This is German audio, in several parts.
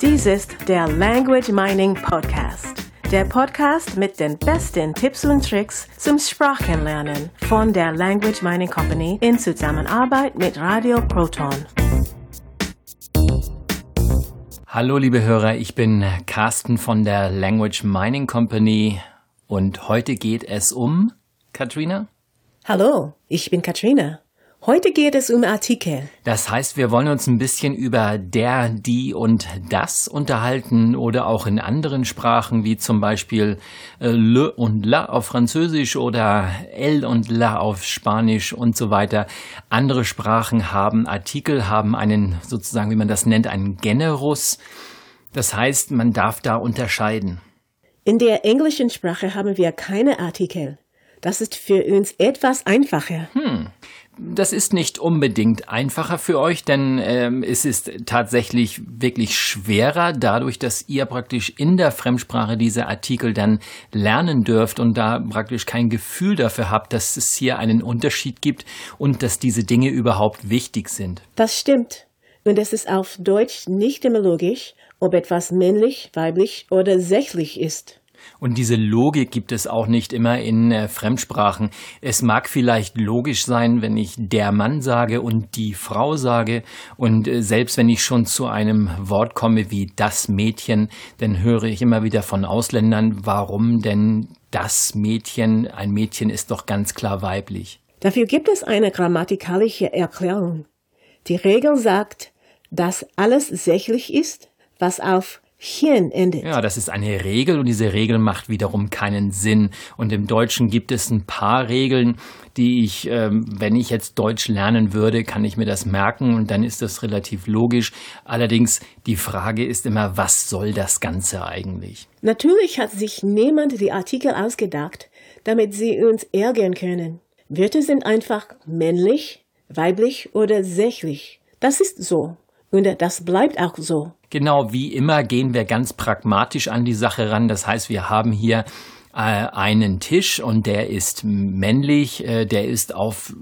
Dies ist der Language Mining Podcast. Der Podcast mit den besten Tipps und Tricks zum Sprachenlernen von der Language Mining Company in Zusammenarbeit mit Radio Proton. Hallo liebe Hörer, ich bin Carsten von der Language Mining Company und heute geht es um Katrina? Hallo, ich bin Katrina. Heute geht es um Artikel. Das heißt, wir wollen uns ein bisschen über der, die und das unterhalten oder auch in anderen Sprachen wie zum Beispiel äh, le und la auf Französisch oder el und la auf Spanisch und so weiter. Andere Sprachen haben Artikel, haben einen sozusagen, wie man das nennt, einen Generus. Das heißt, man darf da unterscheiden. In der englischen Sprache haben wir keine Artikel. Das ist für uns etwas einfacher. Hm. Das ist nicht unbedingt einfacher für euch, denn ähm, es ist tatsächlich wirklich schwerer, dadurch, dass ihr praktisch in der Fremdsprache diese Artikel dann lernen dürft und da praktisch kein Gefühl dafür habt, dass es hier einen Unterschied gibt und dass diese Dinge überhaupt wichtig sind. Das stimmt. Und es ist auf Deutsch nicht immer logisch, ob etwas männlich, weiblich oder sächlich ist. Und diese Logik gibt es auch nicht immer in äh, Fremdsprachen. Es mag vielleicht logisch sein, wenn ich der Mann sage und die Frau sage. Und äh, selbst wenn ich schon zu einem Wort komme wie das Mädchen, dann höre ich immer wieder von Ausländern, warum denn das Mädchen, ein Mädchen ist doch ganz klar weiblich. Dafür gibt es eine grammatikalische Erklärung. Die Regel sagt, dass alles sächlich ist, was auf Chen endet. Ja, das ist eine Regel und diese Regel macht wiederum keinen Sinn. Und im Deutschen gibt es ein paar Regeln, die ich, ähm, wenn ich jetzt Deutsch lernen würde, kann ich mir das merken und dann ist das relativ logisch. Allerdings die Frage ist immer, was soll das Ganze eigentlich? Natürlich hat sich niemand die Artikel ausgedacht, damit sie uns ärgern können. Wörter sind einfach männlich, weiblich oder sächlich. Das ist so. Und das bleibt auch so. Genau, wie immer gehen wir ganz pragmatisch an die Sache ran. Das heißt, wir haben hier äh, einen Tisch und der ist männlich, äh, der ist auf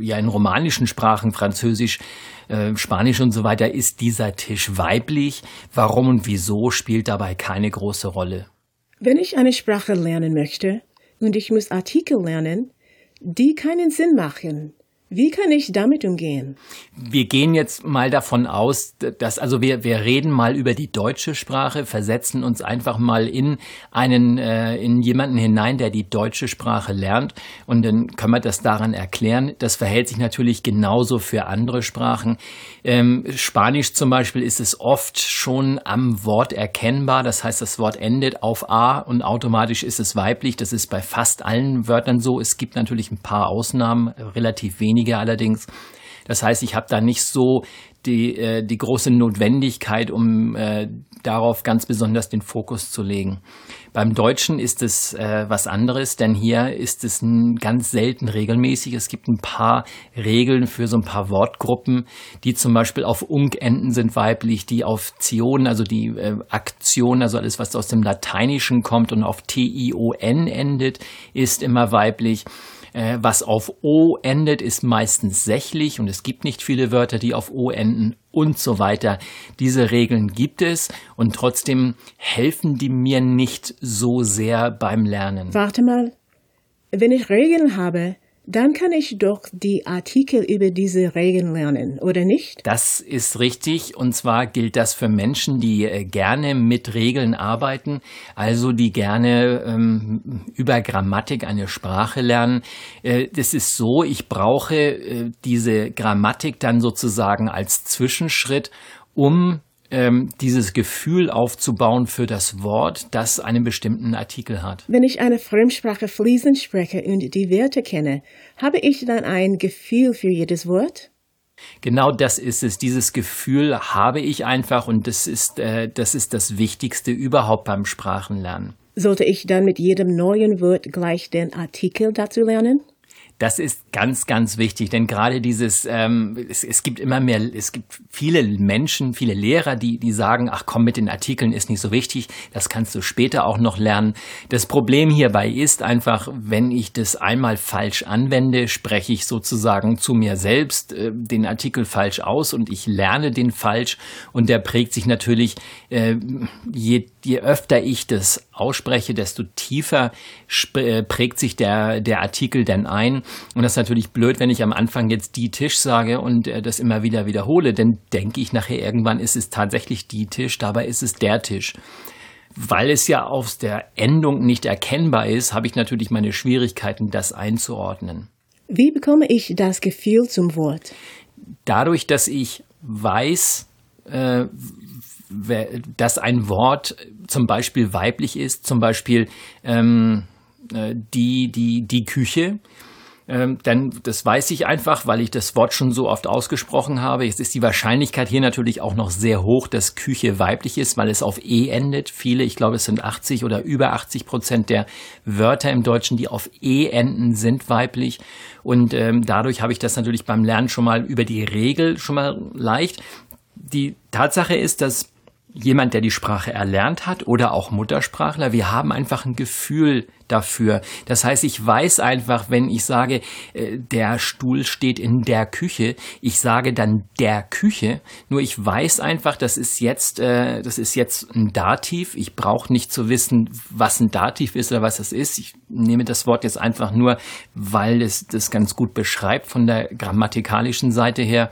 ja in romanischen Sprachen Französisch, äh, Spanisch und so weiter ist dieser Tisch weiblich. Warum und wieso spielt dabei keine große Rolle. Wenn ich eine Sprache lernen möchte und ich muss Artikel lernen, die keinen Sinn machen, wie kann ich damit umgehen? Wir gehen jetzt mal davon aus, dass, also wir, wir reden mal über die deutsche Sprache, versetzen uns einfach mal in einen, äh, in jemanden hinein, der die deutsche Sprache lernt. Und dann können wir das daran erklären. Das verhält sich natürlich genauso für andere Sprachen. Ähm, Spanisch zum Beispiel ist es oft schon am Wort erkennbar. Das heißt, das Wort endet auf A und automatisch ist es weiblich. Das ist bei fast allen Wörtern so. Es gibt natürlich ein paar Ausnahmen, relativ wenig wenige allerdings. Das heißt, ich habe da nicht so die, äh, die große Notwendigkeit, um äh, darauf ganz besonders den Fokus zu legen. Beim Deutschen ist es äh, was anderes, denn hier ist es ganz selten regelmäßig. Es gibt ein paar Regeln für so ein paar Wortgruppen, die zum Beispiel auf Unk enden sind weiblich, die auf Zion, also die äh, Aktion, also alles, was aus dem Lateinischen kommt und auf T-I-O-N endet, ist immer weiblich. Äh, was auf O endet, ist meistens sächlich und es gibt nicht viele Wörter, die auf O enden und so weiter. Diese Regeln gibt es und trotzdem helfen die mir nicht so sehr beim Lernen. Warte mal. Wenn ich Regeln habe, dann kann ich doch die Artikel über diese Regeln lernen, oder nicht? Das ist richtig. Und zwar gilt das für Menschen, die äh, gerne mit Regeln arbeiten, also die gerne ähm, über Grammatik eine Sprache lernen. Äh, das ist so, ich brauche äh, diese Grammatik dann sozusagen als Zwischenschritt, um ähm, dieses Gefühl aufzubauen für das Wort, das einen bestimmten Artikel hat. Wenn ich eine Fremdsprache fließend spreche und die Wörter kenne, habe ich dann ein Gefühl für jedes Wort? Genau das ist es. Dieses Gefühl habe ich einfach und das ist, äh, das ist das Wichtigste überhaupt beim Sprachenlernen. Sollte ich dann mit jedem neuen Wort gleich den Artikel dazu lernen? Das ist ganz, ganz wichtig, denn gerade dieses, ähm, es, es gibt immer mehr, es gibt viele Menschen, viele Lehrer, die, die sagen, ach komm, mit den Artikeln ist nicht so wichtig, das kannst du später auch noch lernen. Das Problem hierbei ist einfach, wenn ich das einmal falsch anwende, spreche ich sozusagen zu mir selbst äh, den Artikel falsch aus und ich lerne den falsch und der prägt sich natürlich, äh, je, je öfter ich das ausspreche, desto tiefer äh, prägt sich der, der Artikel dann ein. Und das ist natürlich blöd, wenn ich am Anfang jetzt die Tisch sage und äh, das immer wieder wiederhole, denn denke ich nachher irgendwann ist es tatsächlich die Tisch, dabei ist es der Tisch. Weil es ja aus der Endung nicht erkennbar ist, habe ich natürlich meine Schwierigkeiten, das einzuordnen. Wie bekomme ich das Gefühl zum Wort? Dadurch, dass ich weiß, äh, dass ein Wort zum Beispiel weiblich ist, zum Beispiel ähm, äh, die, die, die Küche, ähm, dann das weiß ich einfach, weil ich das Wort schon so oft ausgesprochen habe. Jetzt ist die Wahrscheinlichkeit hier natürlich auch noch sehr hoch, dass Küche weiblich ist, weil es auf E endet. Viele, ich glaube, es sind 80 oder über 80 Prozent der Wörter im Deutschen, die auf E enden, sind weiblich. Und ähm, dadurch habe ich das natürlich beim Lernen schon mal über die Regel schon mal leicht. Die Tatsache ist, dass jemand, der die Sprache erlernt hat oder auch Muttersprachler, wir haben einfach ein Gefühl dafür. Das heißt, ich weiß einfach, wenn ich sage, äh, der Stuhl steht in der Küche, ich sage dann der Küche, nur ich weiß einfach, das ist jetzt, äh, das ist jetzt ein Dativ. Ich brauche nicht zu wissen, was ein Dativ ist oder was das ist. Ich nehme das Wort jetzt einfach nur, weil es das ganz gut beschreibt von der grammatikalischen Seite her.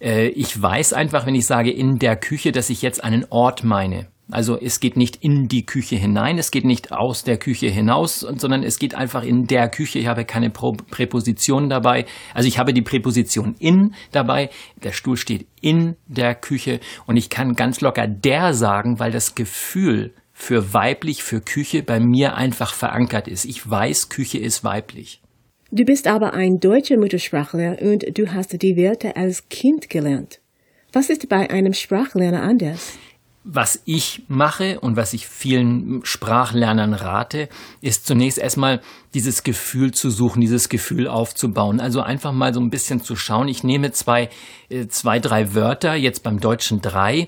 Äh, ich weiß einfach, wenn ich sage in der Küche, dass ich jetzt einen Ort meine. Also es geht nicht in die Küche hinein, es geht nicht aus der Küche hinaus, sondern es geht einfach in der Küche. Ich habe keine Präposition dabei. Also ich habe die Präposition in dabei. Der Stuhl steht in der Küche und ich kann ganz locker der sagen, weil das Gefühl für weiblich, für Küche bei mir einfach verankert ist. Ich weiß, Küche ist weiblich. Du bist aber ein deutscher Muttersprachler und du hast die Wörter als Kind gelernt. Was ist bei einem Sprachlerner anders? Was ich mache und was ich vielen Sprachlernern rate, ist zunächst erstmal dieses Gefühl zu suchen, dieses Gefühl aufzubauen. Also einfach mal so ein bisschen zu schauen. Ich nehme zwei, äh, zwei, drei Wörter, jetzt beim Deutschen drei,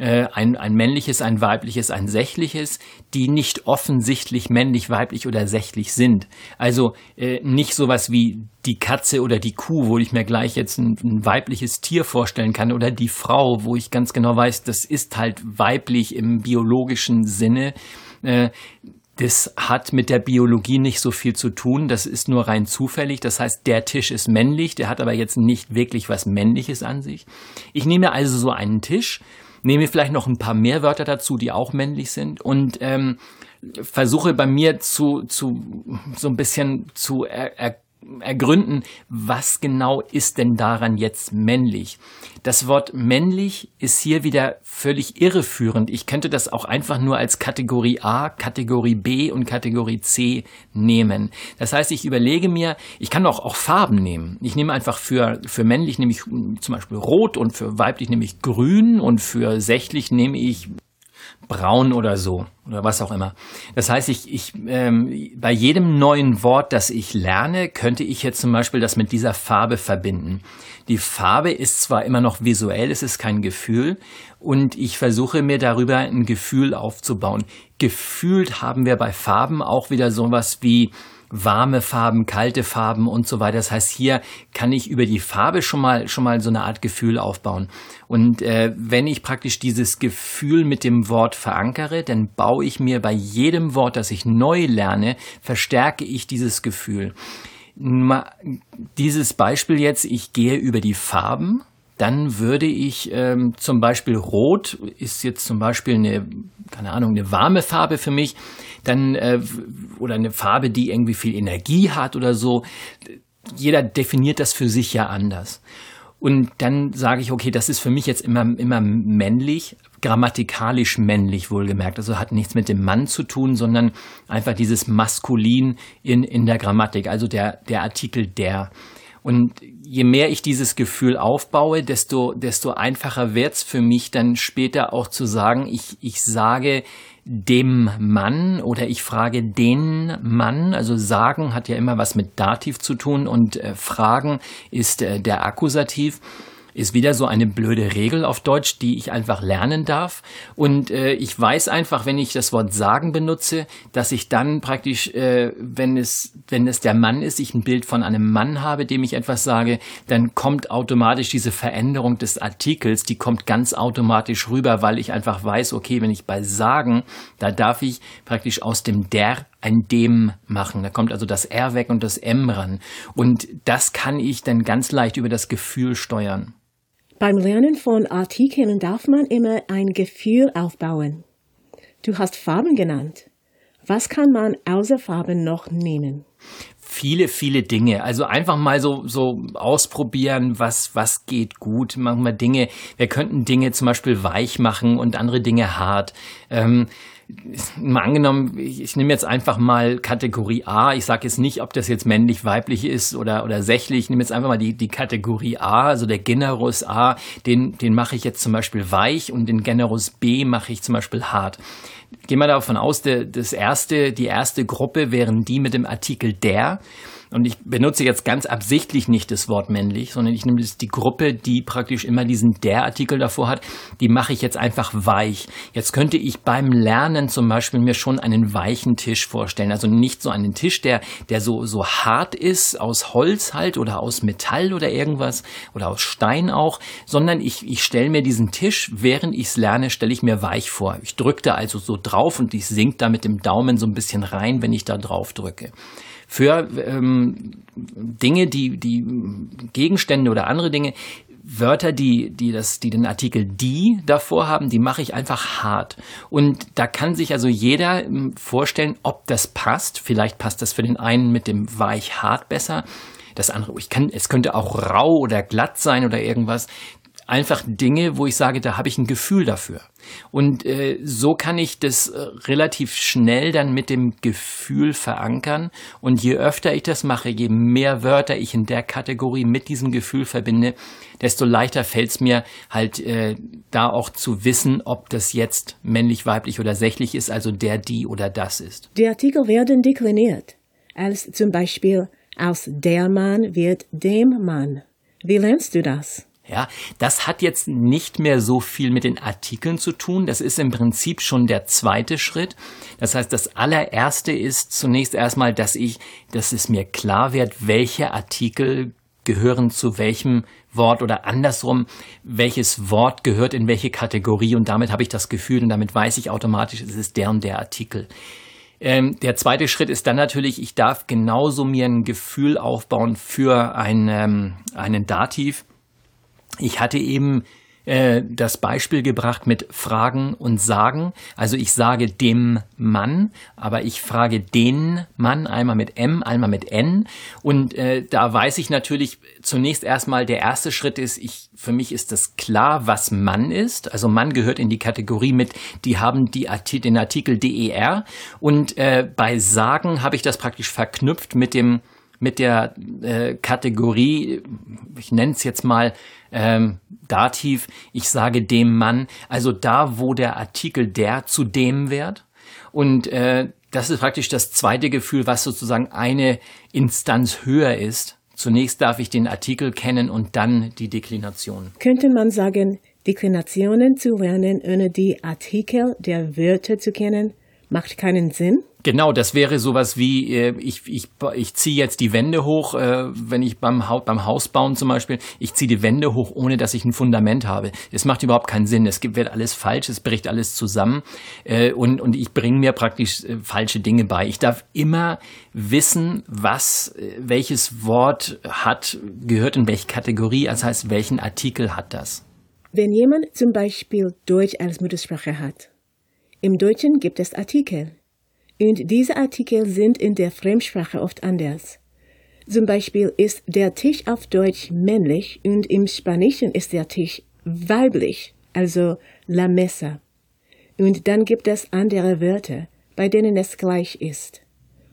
äh, ein, ein männliches, ein weibliches, ein sächliches, die nicht offensichtlich männlich, weiblich oder sächlich sind. Also äh, nicht sowas wie die Katze oder die Kuh, wo ich mir gleich jetzt ein, ein, weibliches Tier vorstellen kann, oder die Frau, wo ich ganz genau weiß, das ist halt weiblich im biologischen Sinne. Äh, das hat mit der Biologie nicht so viel zu tun. Das ist nur rein zufällig. Das heißt, der Tisch ist männlich, der hat aber jetzt nicht wirklich was Männliches an sich. Ich nehme also so einen Tisch, nehme vielleicht noch ein paar mehr Wörter dazu, die auch männlich sind. Und ähm, versuche bei mir zu, zu so ein bisschen zu er, er, ergründen, was genau ist denn daran jetzt männlich. Das Wort männlich ist hier wieder völlig irreführend. Ich könnte das auch einfach nur als Kategorie A, Kategorie B und Kategorie C nehmen. Das heißt, ich überlege mir, ich kann auch, auch Farben nehmen. Ich nehme einfach für, für männlich nehme ich zum Beispiel rot und für weiblich nehme ich grün und für sächlich nehme ich braun oder so oder was auch immer. Das heißt, ich, ich ähm, bei jedem neuen Wort, das ich lerne, könnte ich jetzt zum Beispiel das mit dieser Farbe verbinden. Die Farbe ist zwar immer noch visuell, es ist kein Gefühl und ich versuche mir darüber ein Gefühl aufzubauen. Gefühlt haben wir bei Farben auch wieder sowas wie warme Farben, kalte Farben und so weiter. Das heißt, hier kann ich über die Farbe schon mal schon mal so eine Art Gefühl aufbauen. Und äh, wenn ich praktisch dieses Gefühl mit dem Wort verankere, dann baue ich mir bei jedem Wort, das ich neu lerne, verstärke ich dieses Gefühl. Dieses Beispiel jetzt, ich gehe über die Farben dann würde ich ähm, zum Beispiel Rot ist jetzt zum Beispiel eine, keine Ahnung, eine warme Farbe für mich, dann äh, oder eine Farbe, die irgendwie viel Energie hat oder so. Jeder definiert das für sich ja anders. Und dann sage ich, okay, das ist für mich jetzt immer, immer männlich, grammatikalisch männlich wohlgemerkt. Also hat nichts mit dem Mann zu tun, sondern einfach dieses Maskulin in, in der Grammatik, also der, der Artikel der. Und je mehr ich dieses Gefühl aufbaue, desto, desto einfacher wird's für mich dann später auch zu sagen, ich, ich sage dem Mann oder ich frage den Mann. Also sagen hat ja immer was mit Dativ zu tun und äh, fragen ist äh, der Akkusativ ist wieder so eine blöde Regel auf Deutsch, die ich einfach lernen darf. Und äh, ich weiß einfach, wenn ich das Wort sagen benutze, dass ich dann praktisch, äh, wenn es, wenn es der Mann ist, ich ein Bild von einem Mann habe, dem ich etwas sage, dann kommt automatisch diese Veränderung des Artikels, die kommt ganz automatisch rüber, weil ich einfach weiß, okay, wenn ich bei sagen, da darf ich praktisch aus dem der ein dem machen. Da kommt also das R weg und das M ran. Und das kann ich dann ganz leicht über das Gefühl steuern. Beim Lernen von Artikeln darf man immer ein Gefühl aufbauen. Du hast Farben genannt. Was kann man außer Farben noch nehmen? Viele, viele Dinge. Also einfach mal so, so ausprobieren, was, was geht gut. Wir Dinge, wir könnten Dinge zum Beispiel weich machen und andere Dinge hart. Ähm, mal angenommen, ich, ich nehme jetzt einfach mal Kategorie A. Ich sage jetzt nicht, ob das jetzt männlich, weiblich ist oder, oder sächlich. Ich nehme jetzt einfach mal die, die Kategorie A, also der Generus A, den, den mache ich jetzt zum Beispiel weich und den Generus B mache ich zum Beispiel hart. Gehen wir davon aus, der, das erste, die erste Gruppe wären die mit dem Artikel der. Und ich benutze jetzt ganz absichtlich nicht das Wort männlich, sondern ich nehme die Gruppe, die praktisch immer diesen der Artikel davor hat, die mache ich jetzt einfach weich. Jetzt könnte ich beim Lernen zum Beispiel mir schon einen weichen Tisch vorstellen. Also nicht so einen Tisch, der, der so, so hart ist, aus Holz halt oder aus Metall oder irgendwas oder aus Stein auch, sondern ich, ich stelle mir diesen Tisch, während ich es lerne, stelle ich mir weich vor. Ich drücke da also so drauf und ich sinkt da mit dem Daumen so ein bisschen rein, wenn ich da drauf drücke für ähm, Dinge, die, die Gegenstände oder andere Dinge, Wörter, die, die, das, die den Artikel die davor haben, die mache ich einfach hart. Und da kann sich also jeder ähm, vorstellen, ob das passt. Vielleicht passt das für den einen mit dem weich hart besser. Das andere, ich kann, es könnte auch rau oder glatt sein oder irgendwas einfach Dinge, wo ich sage, da habe ich ein Gefühl dafür. Und äh, so kann ich das äh, relativ schnell dann mit dem Gefühl verankern. Und je öfter ich das mache, je mehr Wörter ich in der Kategorie mit diesem Gefühl verbinde, desto leichter fällt es mir halt äh, da auch zu wissen, ob das jetzt männlich, weiblich oder sächlich ist, also der, die oder das ist. Die Artikel werden dekliniert, als zum Beispiel aus der Mann wird dem Mann. Wie lernst du das? Ja, das hat jetzt nicht mehr so viel mit den Artikeln zu tun. Das ist im Prinzip schon der zweite Schritt. Das heißt, das allererste ist zunächst erstmal, dass ich, dass es mir klar wird, welche Artikel gehören zu welchem Wort oder andersrum, welches Wort gehört in welche Kategorie und damit habe ich das Gefühl und damit weiß ich automatisch, es ist der und der Artikel. Ähm, der zweite Schritt ist dann natürlich, ich darf genauso mir ein Gefühl aufbauen für ein, ähm, einen Dativ ich hatte eben äh, das Beispiel gebracht mit Fragen und Sagen. Also ich sage dem Mann, aber ich frage den Mann einmal mit M, einmal mit N. Und äh, da weiß ich natürlich zunächst erstmal, der erste Schritt ist, ich, für mich ist das klar, was Mann ist. Also Mann gehört in die Kategorie mit, die haben die, den Artikel DER. Und äh, bei Sagen habe ich das praktisch verknüpft mit dem mit der äh, Kategorie, ich nenne es jetzt mal ähm, Dativ, ich sage dem Mann, also da, wo der Artikel der zu dem wird. Und äh, das ist praktisch das zweite Gefühl, was sozusagen eine Instanz höher ist. Zunächst darf ich den Artikel kennen und dann die Deklination. Könnte man sagen, Deklinationen zu lernen, ohne die Artikel der Wörter zu kennen, macht keinen Sinn? Genau, das wäre sowas wie, äh, ich, ich, ich ziehe jetzt die Wände hoch, äh, wenn ich beim, ha beim Haus bauen zum Beispiel, ich ziehe die Wände hoch, ohne dass ich ein Fundament habe. Es macht überhaupt keinen Sinn. Es wird alles falsch, es bricht alles zusammen äh, und, und ich bringe mir praktisch falsche Dinge bei. Ich darf immer wissen, was, welches Wort hat, gehört in welche Kategorie, das heißt, welchen Artikel hat das. Wenn jemand zum Beispiel Deutsch als Muttersprache hat, im Deutschen gibt es Artikel und diese Artikel sind in der Fremdsprache oft anders. Zum Beispiel ist der Tisch auf Deutsch männlich und im Spanischen ist der Tisch weiblich, also la mesa. Und dann gibt es andere Wörter, bei denen es gleich ist.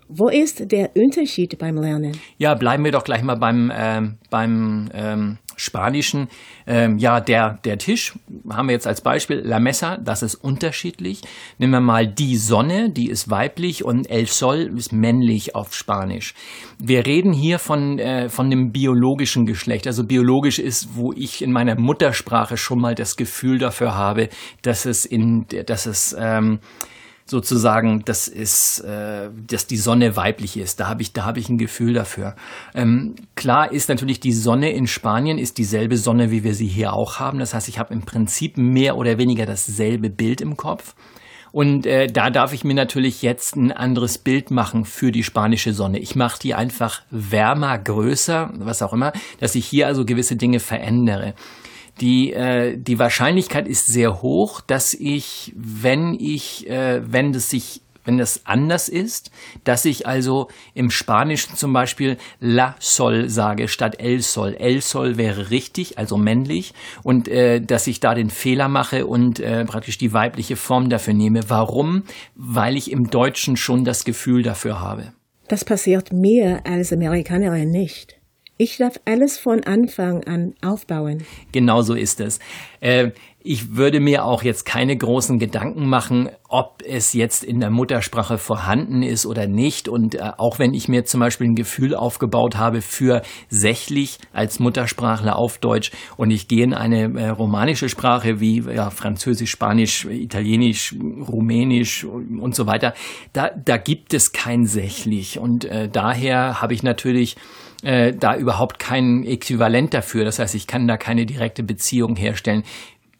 Wo ist der Unterschied beim Lernen? Ja, bleiben wir doch gleich mal beim, äh, beim ähm, Spanischen. Ähm, ja, der, der Tisch haben wir jetzt als Beispiel La Mesa, das ist unterschiedlich. Nehmen wir mal die Sonne, die ist weiblich und El Sol ist männlich auf Spanisch. Wir reden hier von, äh, von dem biologischen Geschlecht. Also biologisch ist, wo ich in meiner Muttersprache schon mal das Gefühl dafür habe, dass es in, dass es, ähm, sozusagen, das ist, äh, dass die Sonne weiblich ist. Da habe ich, da habe ich ein Gefühl dafür. Ähm, klar ist natürlich die Sonne in Spanien ist dieselbe Sonne, wie wir sie hier auch haben. Das heißt, ich habe im Prinzip mehr oder weniger dasselbe Bild im Kopf. Und äh, da darf ich mir natürlich jetzt ein anderes Bild machen für die spanische Sonne. Ich mache die einfach wärmer, größer, was auch immer, dass ich hier also gewisse Dinge verändere. Die, äh, die Wahrscheinlichkeit ist sehr hoch, dass ich, wenn ich, äh, wenn das sich wenn das anders ist, dass ich also im Spanischen zum Beispiel la sol sage statt el sol. El sol wäre richtig, also männlich, und äh, dass ich da den Fehler mache und äh, praktisch die weibliche Form dafür nehme. Warum? Weil ich im Deutschen schon das Gefühl dafür habe. Das passiert mir als Amerikanerin nicht. Ich darf alles von Anfang an aufbauen. Genau so ist es. Äh, ich würde mir auch jetzt keine großen Gedanken machen, ob es jetzt in der Muttersprache vorhanden ist oder nicht. Und äh, auch wenn ich mir zum Beispiel ein Gefühl aufgebaut habe für sächlich als Muttersprachler auf Deutsch und ich gehe in eine äh, romanische Sprache wie ja, Französisch, Spanisch, Italienisch, Rumänisch und so weiter, da, da gibt es kein sächlich. Und äh, daher habe ich natürlich äh, da überhaupt kein Äquivalent dafür. Das heißt, ich kann da keine direkte Beziehung herstellen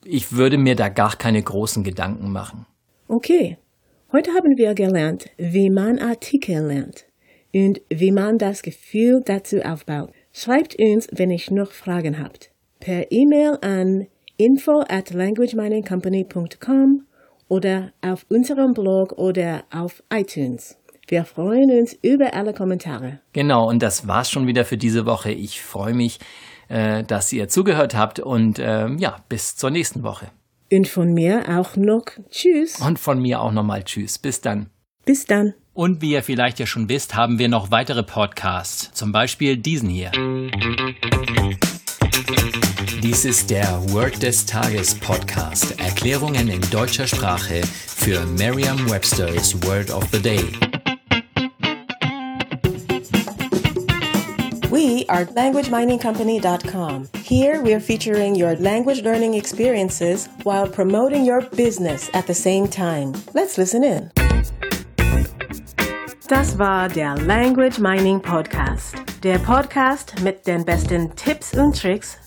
ich würde mir da gar keine großen Gedanken machen. Okay, heute haben wir gelernt, wie man Artikel lernt und wie man das Gefühl dazu aufbaut. Schreibt uns, wenn ihr noch Fragen habt. Per E-Mail an info at languageminingcompany.com oder auf unserem Blog oder auf iTunes. Wir freuen uns über alle Kommentare. Genau, und das war's schon wieder für diese Woche. Ich freue mich, äh, dass ihr zugehört habt und äh, ja, bis zur nächsten Woche. Und von mir auch noch Tschüss. Und von mir auch nochmal Tschüss. Bis dann. Bis dann. Und wie ihr vielleicht ja schon wisst, haben wir noch weitere Podcasts. Zum Beispiel diesen hier. Dies ist der Word des Tages Podcast. Erklärungen in deutscher Sprache für Merriam-Webster's Word of the Day. We are LanguageMiningCompany.com. Here we are featuring your language learning experiences while promoting your business at the same time. Let's listen in. Das war der Language Mining Podcast. Der Podcast mit den besten Tipps und Tricks